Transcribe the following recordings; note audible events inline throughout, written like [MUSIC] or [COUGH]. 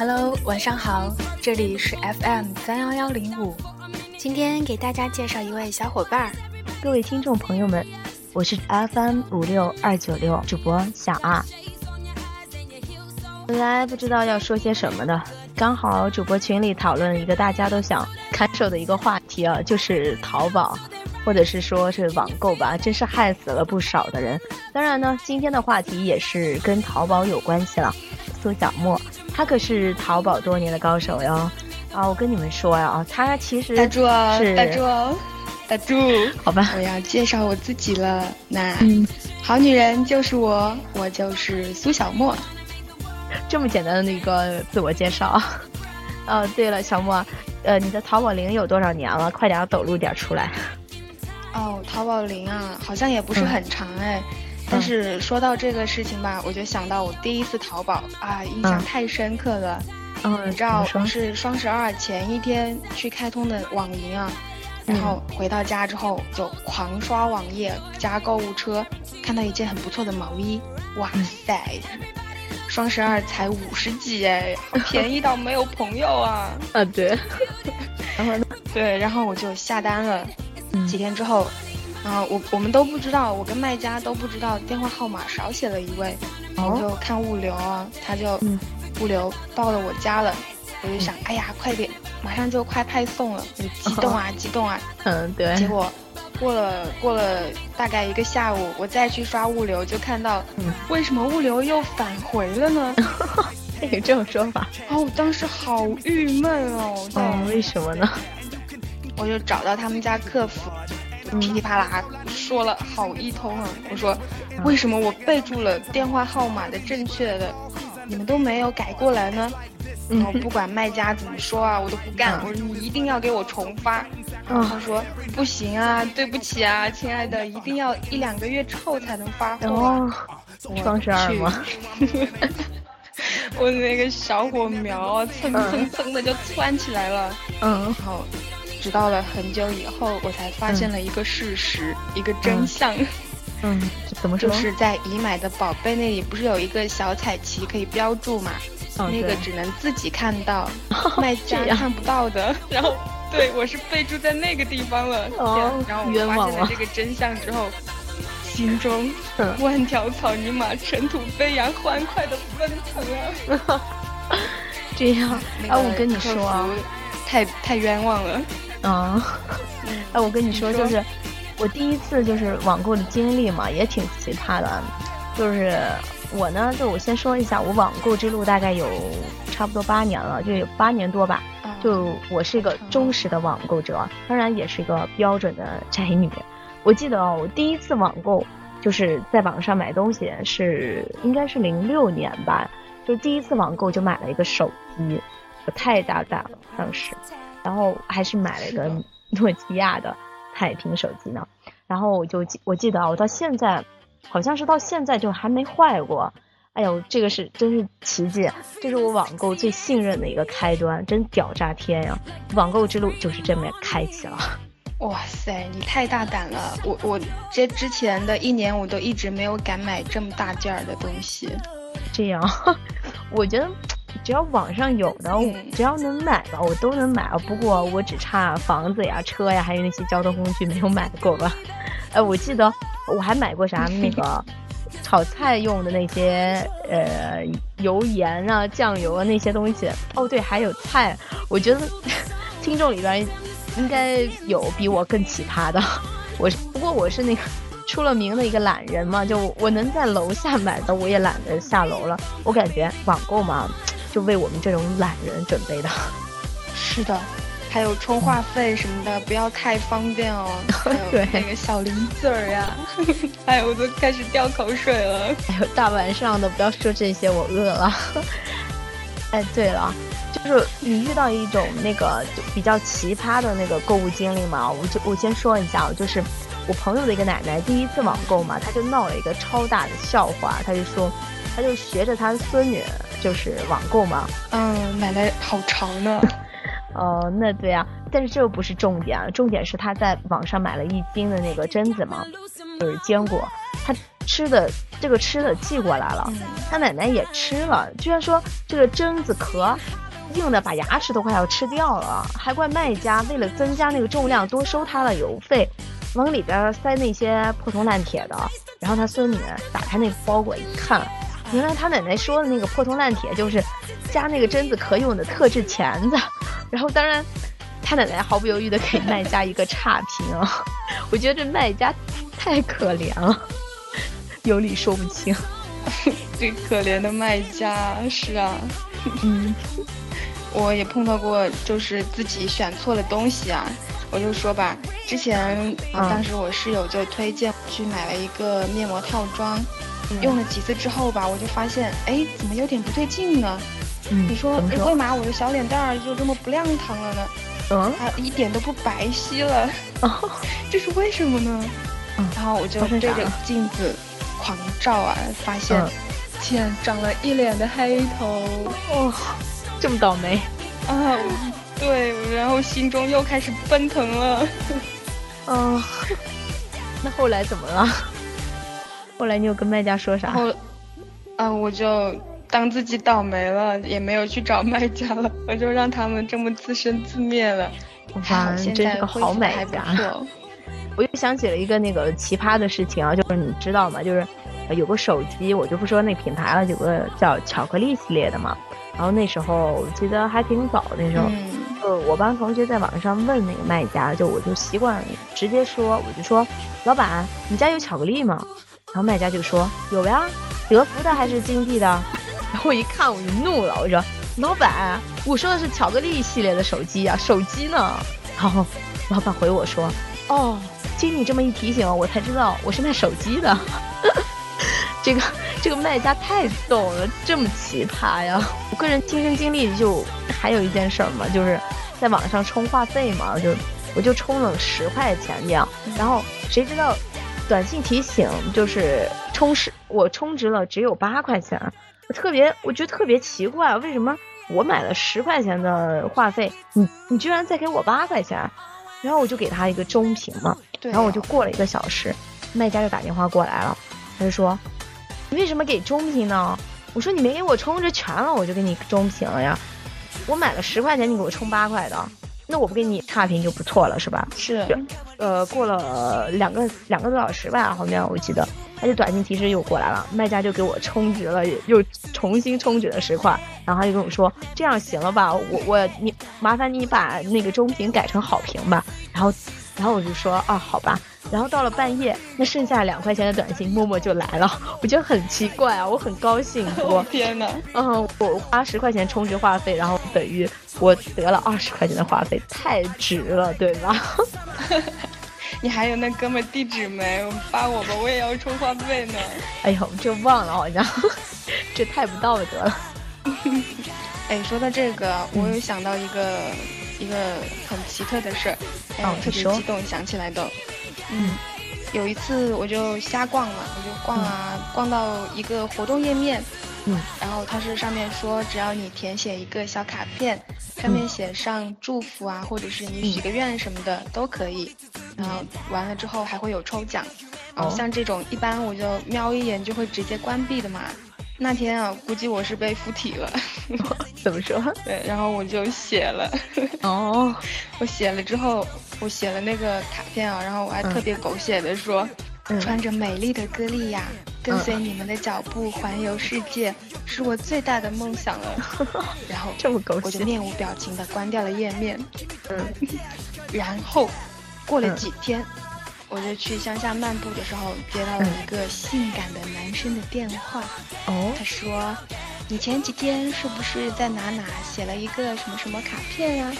Hello，晚上好，这里是 FM 三幺幺零五，今天给大家介绍一位小伙伴儿。各位听众朋友们，我是 FM 五六二九六主播小二。本来不知道要说些什么的，刚好主播群里讨论一个大家都想看守的一个话题啊，就是淘宝，或者是说是网购吧，真是害死了不少的人。当然呢，今天的话题也是跟淘宝有关系了。苏小沫，他可是淘宝多年的高手哟。啊，我跟你们说呀，啊，他其实打住哦，打住哦，打住，好吧。我要介绍我自己了，那，嗯，好女人就是我，我就是苏小莫。这么简单的一个自我介绍。[LAUGHS] 哦，对了，小莫，呃，你的淘宝龄有多少年了？快点抖露点出来。哦，淘宝龄啊，好像也不是很长哎。但是说到这个事情吧，我就想到我第一次淘宝啊，印象太深刻了。嗯，你知道我是双十二前一天去开通的网银啊，然后回到家之后就狂刷网页加购物车，看到一件很不错的毛衣，哇塞，双十二才五十几哎，便宜到没有朋友啊！[LAUGHS] 啊对，[LAUGHS] 然后对，然后我就下单了，几天之后。啊，我我们都不知道，我跟卖家都不知道电话号码少写了一位，我就看物流啊，他就物流到了我家了，我就想，哎呀，快点，马上就快派送了，我就激动啊，激动啊，[LAUGHS] 嗯，对。结果过了过了大概一个下午，我再去刷物流，就看到，为什么物流又返回了呢？[LAUGHS] 有这种说法？哦，我当时好郁闷哦。哦，为什么呢？我就找到他们家客服。噼里啪啦说了好一通啊！我说，为什么我备注了电话号码的正确的，你们都没有改过来呢？然后不管卖家怎么说啊，我都不干。我说你一定要给我重发。然后他说不行啊，对不起啊，亲爱的，一定要一两个月之后才能发货。双十二吗？[LAUGHS] 我那个小火苗啊，蹭蹭蹭的就窜起来了。嗯，好。直到了很久以后，我才发现了一个事实，一个真相。嗯，怎么说？就是在已买的宝贝那里，不是有一个小彩旗可以标注嘛？那个只能自己看到，卖家看不到的。然后，对我是备注在那个地方了。哦，然后我发现了这个真相之后，心中万条草泥马尘土飞扬，欢快的奔腾啊！[LAUGHS] 这样，啊，我跟你说啊，太太冤枉了。嗯，哎，我跟你说，就是我第一次就是网购的经历嘛，也挺奇葩的。就是我呢，就我先说一下，我网购之路大概有差不多八年了，就有八年多吧。就我是一个忠实的网购者，当然也是一个标准的宅女。我记得我第一次网购就是在网上买东西，是应该是零六年吧，就第一次网购就买了一个手机，我太大胆了，当时。然后还是买了一个 [LAUGHS] 诺基亚的彩屏手机呢，然后我就记我记得啊，我到现在好像是到现在就还没坏过。哎呦，这个是真是奇迹，这是我网购最信任的一个开端，真屌炸天呀！网购之路就是这么开启了。哇塞，你太大胆了！我我这之前的一年我都一直没有敢买这么大件儿的东西。这样，[LAUGHS] 我觉得。只要网上有的，只要能买吧，我都能买啊。不过我只差房子呀、车呀，还有那些交通工具没有买过吧。哎，我记得我还买过啥那个 [LAUGHS] 炒菜用的那些呃油盐啊、酱油啊那些东西。哦，对，还有菜。我觉得听众里边应该有比我更奇葩的。我不过我是那个出了名的一个懒人嘛，就我能在楼下买的，我也懒得下楼了。我感觉网购嘛。就为我们这种懒人准备的，是的，还有充话费什么的，不要太方便哦。[LAUGHS] 对，那个小零嘴儿呀，[LAUGHS] 哎呦，我都开始掉口水了。哎呦，大晚上的不要说这些，我饿了。[LAUGHS] 哎，对了，就是你遇到一种那个就比较奇葩的那个购物经历嘛，我就我先说一下，就是我朋友的一个奶奶第一次网购嘛，她就闹了一个超大的笑话，她就说，她就学着她的孙女。就是网购嘛，嗯，买的好长呢。[LAUGHS] 哦，那对啊，但是这又不是重点，重点是他在网上买了一斤的那个榛子嘛，就是坚果，他吃的这个吃的寄过来了，他奶奶也吃了，居然说这个榛子壳硬的把牙齿都快要吃掉了，还怪卖家为了增加那个重量多收他的邮费，往里边塞那些破铜烂铁的。然后他孙女打开那个包裹一看，原来他奶奶说的那个破铜烂铁就是加那个榛子壳用的特制钳子。然后当然，他奶奶毫不犹豫的给卖家一个差评啊。[LAUGHS] 我觉得这卖家太可怜了。有理说不清，[LAUGHS] 最可怜的卖家是啊，嗯，[LAUGHS] 我也碰到过，就是自己选错了东西啊。我就说吧，之前当时我室友就推荐去买了一个面膜套装，用了几次之后吧，我就发现，哎，怎么有点不对劲呢？你说，为嘛我的小脸蛋儿就这么不亮堂了呢？嗯，还一点都不白皙了，[LAUGHS] 这是为什么呢？然后我就对着镜子。狂照啊！发现，天长了一脸的黑头，哦，这么倒霉啊！对，然后心中又开始奔腾了。嗯，那后来怎么了？后来你有跟卖家说啥？后，啊，我就当自己倒霉了，也没有去找卖家了，[LAUGHS] 我就让他们这么自生自灭了。哇，真是个好买家。[LAUGHS] 我又想起了一个那个奇葩的事情啊，就是你知道吗？就是有个手机，我就不说那品牌了，有个叫巧克力系列的嘛。然后那时候我记得还挺早，那时候就我班同学在网上问那个卖家，就我就习惯直接说，我就说老板，你家有巧克力吗？然后卖家就说有呀，德芙的还是金币的？然后我一看我就怒了，我说老板，我说的是巧克力系列的手机呀，手机呢？然后老板回我说哦。经你这么一提醒，我才知道我是卖手机的。[LAUGHS] 这个这个卖家太逗了，这么奇葩呀！我个人亲身经历就还有一件事儿嘛，就是在网上充话费嘛，就我就充了十块钱这样，然后谁知道短信提醒就是充十，我充值了只有八块钱，我特别我觉得特别奇怪，为什么我买了十块钱的话费，你你居然再给我八块钱？然后我就给他一个中评嘛。然后我就过了一个小时，卖家就打电话过来了，他就说：“你为什么给中评呢？”我说：“你没给我充值全了，我就给你中评了呀。我买了十块钱，你给我充八块的，那我不给你差评就不错了，是吧？”是。呃，过了两个两个多小时吧，好像我记得，他就短信提示又过来了，卖家就给我充值了，又重新充值了十块，然后他就跟我说：“这样行了吧？我我你麻烦你把那个中评改成好评吧。”然后。然后我就说啊，好吧。然后到了半夜，那剩下两块钱的短信默默就来了，[LAUGHS] 我觉得很奇怪啊，我很高兴。[LAUGHS] 我天哪！嗯，我花十块钱充值话费，然后等于我得了二十块钱的话费，太值了，对吧？[LAUGHS] 你还有那哥们地址没？发我吧，我也要充话费呢。[LAUGHS] 哎呦，这忘了好像，这太不道德了。[LAUGHS] 哎，说到这个，我又想到一个。一个很奇特的事儿，哎，特别激动，想起来都。嗯，有一次我就瞎逛嘛，我就逛啊，逛到一个活动页面，嗯，然后它是上面说，只要你填写一个小卡片，上面写上祝福啊，或者是你许个愿什么的都可以，然后完了之后还会有抽奖，然后像这种一般我就瞄一眼就会直接关闭的嘛。那天啊，估计我是被附体了。[LAUGHS] 怎么说？[LAUGHS] 对，然后我就写了。哦，[LAUGHS] 我写了之后，我写了那个卡片啊，然后我还特别狗血的说，穿着美丽的歌莉娅，跟随你们的脚步环游世界，是我最大的梦想了。[LAUGHS] 然后这么狗血，我就面无表情的关掉了页面。嗯，[LAUGHS] 然后过了几天。我就去乡下漫步的时候，接到了一个性感的男生的电话。哦，他说：“你前几天是不是在哪哪写了一个什么什么卡片呀？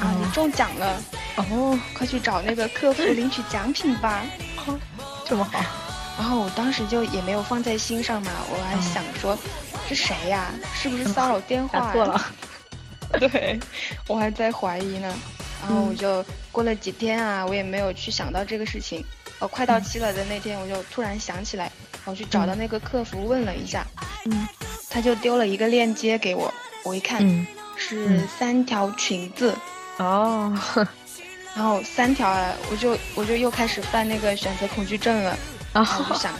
啊，你中奖了！哦，快去找那个客服领取奖品吧。[LAUGHS] 这么好。然后我当时就也没有放在心上嘛，我还想说，是谁呀？是不是骚扰电话？打错了。[LAUGHS] 对，我还在怀疑呢。然后我就过了几天啊，我也没有去想到这个事情。哦，快到期了的那天，我就突然想起来，我去找到那个客服问了一下，嗯，他就丢了一个链接给我，我一看是三条裙子，哦，然后三条啊，我就我就又开始犯那个选择恐惧症了，然后我就想，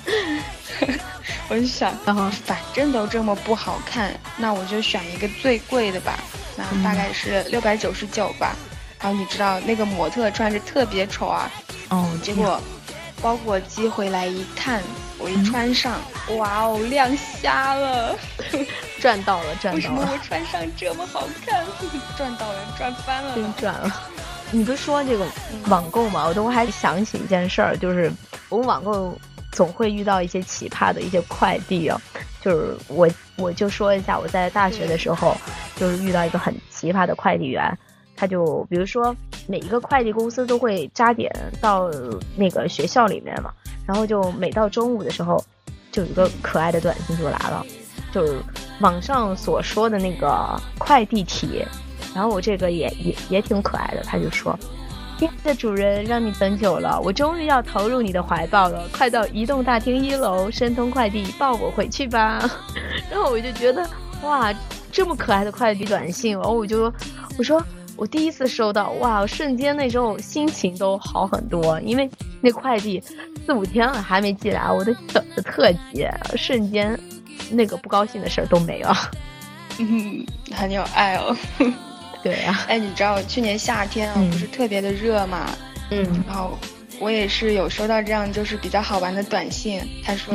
[LAUGHS] 我就想，然后反正都这么不好看，那我就选一个最贵的吧，那大概是六百九十九吧。然后你知道那个模特穿着特别丑啊，哦，结果包裹寄回来一看，我一穿上，哇哦，亮瞎了，[LAUGHS] 赚到了，赚到了！为什么我穿上这么好看？[LAUGHS] 赚到了，赚翻了，真赚了！你不是说这个网购吗？我都还想起一件事儿，就是我们网购总会遇到一些奇葩的一些快递啊，就是我我就说一下，我在大学的时候就是遇到一个很奇葩的快递员。他就比如说，每一个快递公司都会扎点到那个学校里面嘛，然后就每到中午的时候，就有一个可爱的短信就来了，就是网上所说的那个快递体，然后我这个也也也挺可爱的，他就说：“亲爱的主人，让你等久了，我终于要投入你的怀抱了，快到移动大厅一楼，申通快递抱我回去吧。[LAUGHS] ”然后我就觉得哇，这么可爱的快递短信，然后我就我说。我第一次收到，哇！瞬间那时候心情都好很多，因为那快递四五天了还没寄来，我都等的特急，瞬间那个不高兴的事儿都没了。[LAUGHS] 嗯，很有爱哦。对呀。哎，你知道去年夏天啊，不是特别的热嘛？嗯。然后我也是有收到这样就是比较好玩的短信，他说，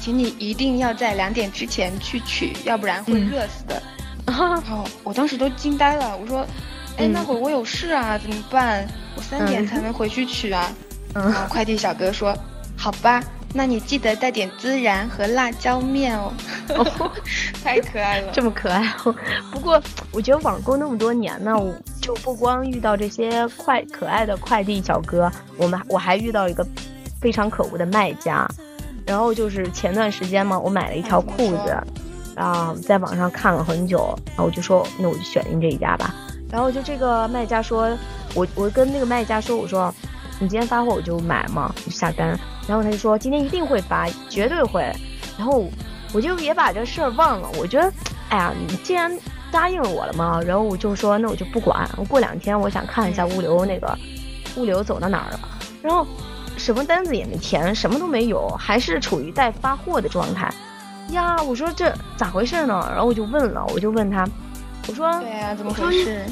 请你一定要在两点之前去取，要不然会热死的。[LAUGHS] 然后我当时都惊呆了，我说。哎，那会儿我有事啊，怎么办？我三点才能回去取啊。然后快递小哥说：“好吧，那你记得带点孜然和辣椒面哦。[LAUGHS] ”太可爱了，这么可爱。[LAUGHS] 不过我觉得网购那么多年呢，就不光遇到这些快可爱的快递小哥，我们我还遇到一个非常可恶的卖家。然后就是前段时间嘛，我买了一条裤子，啊，在网上看了很久，然后我就说，那我就选定这一家吧。然后就这个卖家说，我我跟那个卖家说，我说，你今天发货我就买嘛，就下单。然后他就说今天一定会发，绝对会。然后我就也把这事儿忘了。我觉得，哎呀，你既然答应我了嘛，然后我就说那我就不管。我过两天我想看一下物流那个物流走到哪儿了。然后什么单子也没填，什么都没有，还是处于待发货的状态。呀，我说这咋回事呢？然后我就问了，我就问他。我说对呀，怎么回事？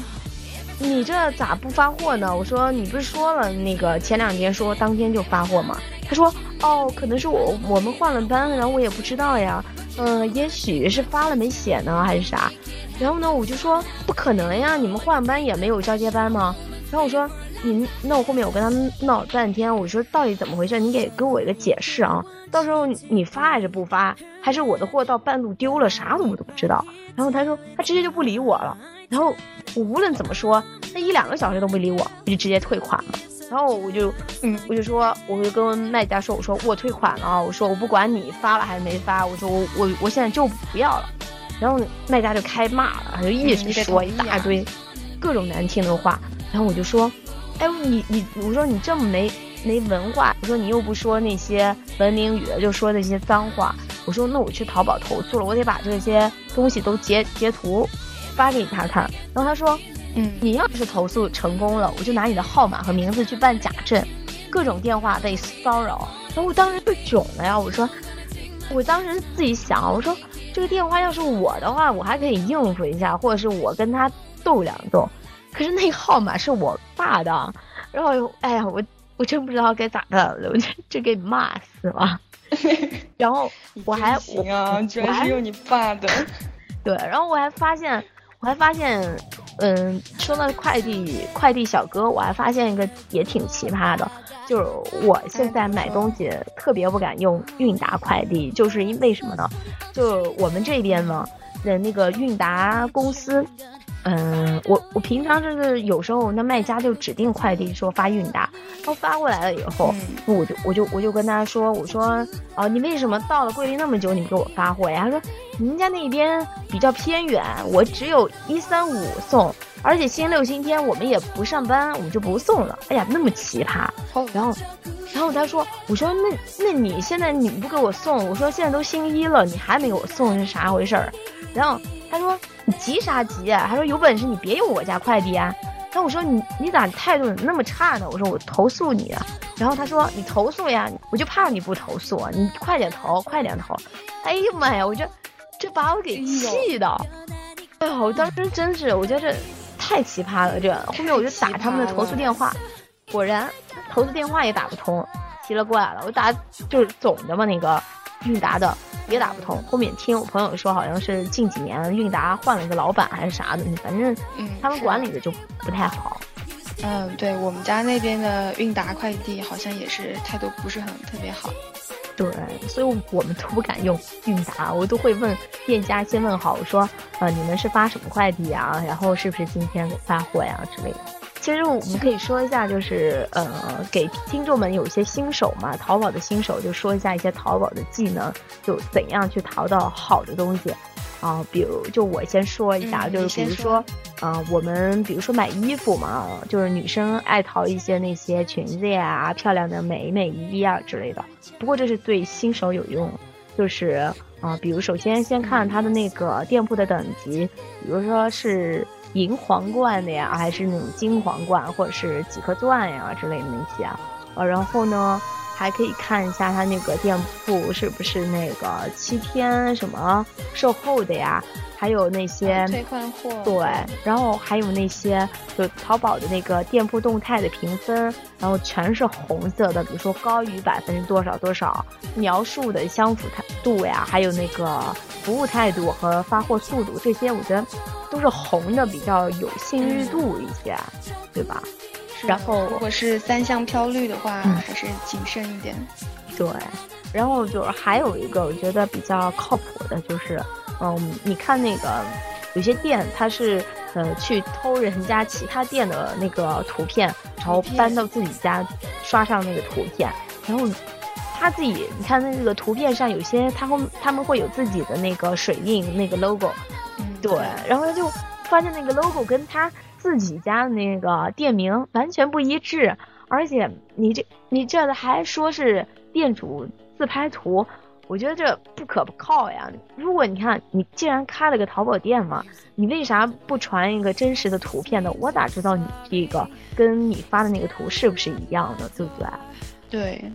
你这咋不发货呢？我说你不是说了那个前两天说当天就发货吗？他说哦，可能是我我们换了班，然后我也不知道呀。嗯，也许是发了没写呢，还是啥？然后呢，我就说不可能呀，你们换班也没有交接班吗？然后我说你那我后面我跟他们闹半天，我说到底怎么回事？你给给我一个解释啊！到时候你发还是不发？还是我的货到半路丢了啥我都不知道。然后他说他直接就不理我了。然后我无论怎么说，那一两个小时都不理我，我就直接退款了。然后我就嗯，我就说我就跟卖家说，我说我退款了，我说我不管你发了还是没发，我说我我我现在就不要了。然后卖家就开骂了，就一直说一大堆各种难听的话。然后我就说，哎，你你我说你这么没。没文化，我说你又不说那些文明语，就说那些脏话。我说那我去淘宝投诉了，我得把这些东西都截截图发给他看。然后他说，嗯，你要是投诉成功了，我就拿你的号码和名字去办假证，各种电话被骚扰。然后我当时就囧了呀，我说，我当时自己想，我说这个电话要是我的话，我还可以应付一下，或者是我跟他斗两斗。可是那个号码是我爸的，然后哎呀我。我真不知道该咋的，我就这给骂死了。[LAUGHS] 然后我还行啊，居然是用你爸的。对，然后我还发现，我还发现，嗯，说到快递快递小哥，我还发现一个也挺奇葩的，就是我现在买东西特别不敢用韵达快递，就是因为什么呢？就我们这边呢的那个韵达公司。嗯，我我平常就是有时候那卖家就指定快递说发韵达，然后发过来了以后，我就我就我就跟他说，我说哦，你为什么到了桂林那么久你给我发货呀？他说，您家那边比较偏远，我只有一三五送，而且星期六星期天我们也不上班，我们就不送了。哎呀，那么奇葩。然后，然后他说，我说那那你现在你不给我送，我说现在都星期一了，你还没给我送是啥回事儿？然后他说。你急啥急啊？他说有本事你别用我家快递啊！然后我说你你咋态度怎么那么差呢？我说我投诉你啊！然后他说你投诉呀，我就怕你不投诉，你快点投，快点投。哎呀妈呀，我这这把我给气的。哎呀，我当时真是，我觉得这太奇葩了。这后面我就打他们的投诉电话，果然投诉电话也打不通，奇了怪了。我打就是总的嘛，那个韵达的也打不通。后面听我朋友说，好像是近几年韵达换了一个老板还是啥的，反正他们管理的就不太好。嗯，对我们家那边的韵达快递好像也是态度不是很特别好。对，所以我们都不敢用韵达，我都会问店家先问好，我说，呃，你们是发什么快递啊？然后是不是今天发货呀之类的。其实我们可以说一下，就是呃，给听众们有一些新手嘛，淘宝的新手，就说一下一些淘宝的技能，就怎样去淘到好的东西。啊，比如就我先说一下，就是比如说，啊，我们比如说买衣服嘛，就是女生爱淘一些那些裙子呀、漂亮的美美衣啊之类的。不过这是对新手有用，就是啊，比如首先先看它的那个店铺的等级，比如说是银皇冠的呀，还是那种金皇冠，或者是几颗钻呀之类的那些啊。啊，然后呢？还可以看一下他那个店铺是不是那个七天什么售后的呀？还有那些退换货，对，然后还有那些就淘宝的那个店铺动态的评分，然后全是红色的，比如说高于百分之多少多少，描述的相符态度呀，还有那个服务态度和发货速度这些，我觉得都是红的比较有信誉度一些，对吧？然后，如果是三项飘绿的话，还是谨慎一点。对，然后就是还有一个我觉得比较靠谱的，就是，嗯，你看那个有些店，他是呃去偷人家其他店的那个图片，然后搬到自己家刷上那个图片，然后他自己，你看那个图片上有些他会他们会有自己的那个水印那个 logo，对，然后他就发现那个 logo 跟他。自己家的那个店名完全不一致，而且你这你这还说是店主自拍图，我觉得这不可靠呀。如果你看你既然开了个淘宝店嘛，你为啥不传一个真实的图片呢？我咋知道你这个跟你发的那个图是不是一样的，对不对？对。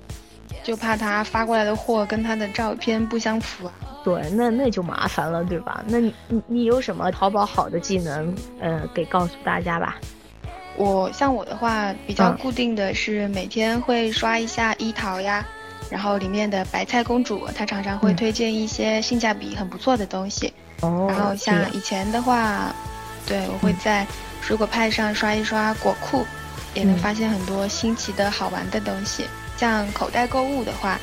就怕他发过来的货跟他的照片不相符啊。对，那那就麻烦了，对吧？那你你你有什么淘宝好的技能，呃，给告诉大家吧。我像我的话，比较固定的是每天会刷一下一淘呀，然后里面的白菜公主，她常常会推荐一些性价比很不错的东西。哦。然后像以前的话，对我会在水果派上刷一刷果库，也能发现很多新奇的好玩的东西。像口袋购物的话，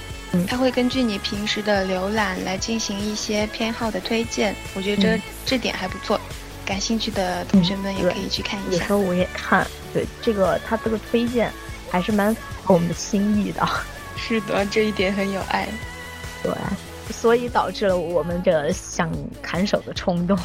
它会根据你平时的浏览来进行一些偏好的推荐，我觉得这这点还不错，感兴趣的同学们也可以去看一下。有时候我也看，对这个它这个推荐还是蛮符合我们的心意的。[LAUGHS] 是的，这一点很有爱。对，所以导致了我们这想砍手的冲动。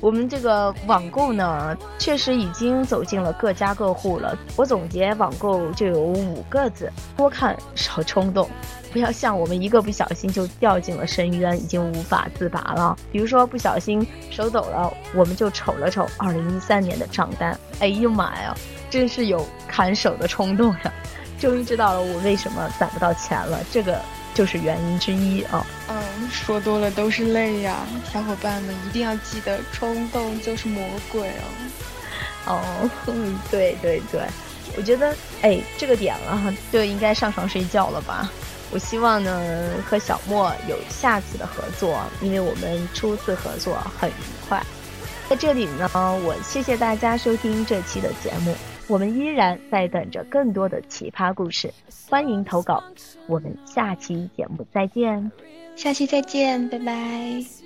我们这个网购呢，确实已经走进了各家各户了。我总结网购就有五个字：多看少冲动，不要像我们一个不小心就掉进了深渊，已经无法自拔了。比如说不小心手抖了，我们就瞅了瞅二零一三年的账单，哎呦妈呀，真是有砍手的冲动呀！终于知道了我为什么攒不到钱了，这个。就是原因之一啊。嗯，说多了都是泪呀，小伙伴们一定要记得，冲动就是魔鬼哦。哦，对对对，我觉得哎，这个点了就应该上床睡觉了吧。我希望呢和小莫有下次的合作，因为我们初次合作很愉快。在这里呢，我谢谢大家收听这期的节目。我们依然在等着更多的奇葩故事，欢迎投稿。我们下期节目再见，下期再见，拜拜。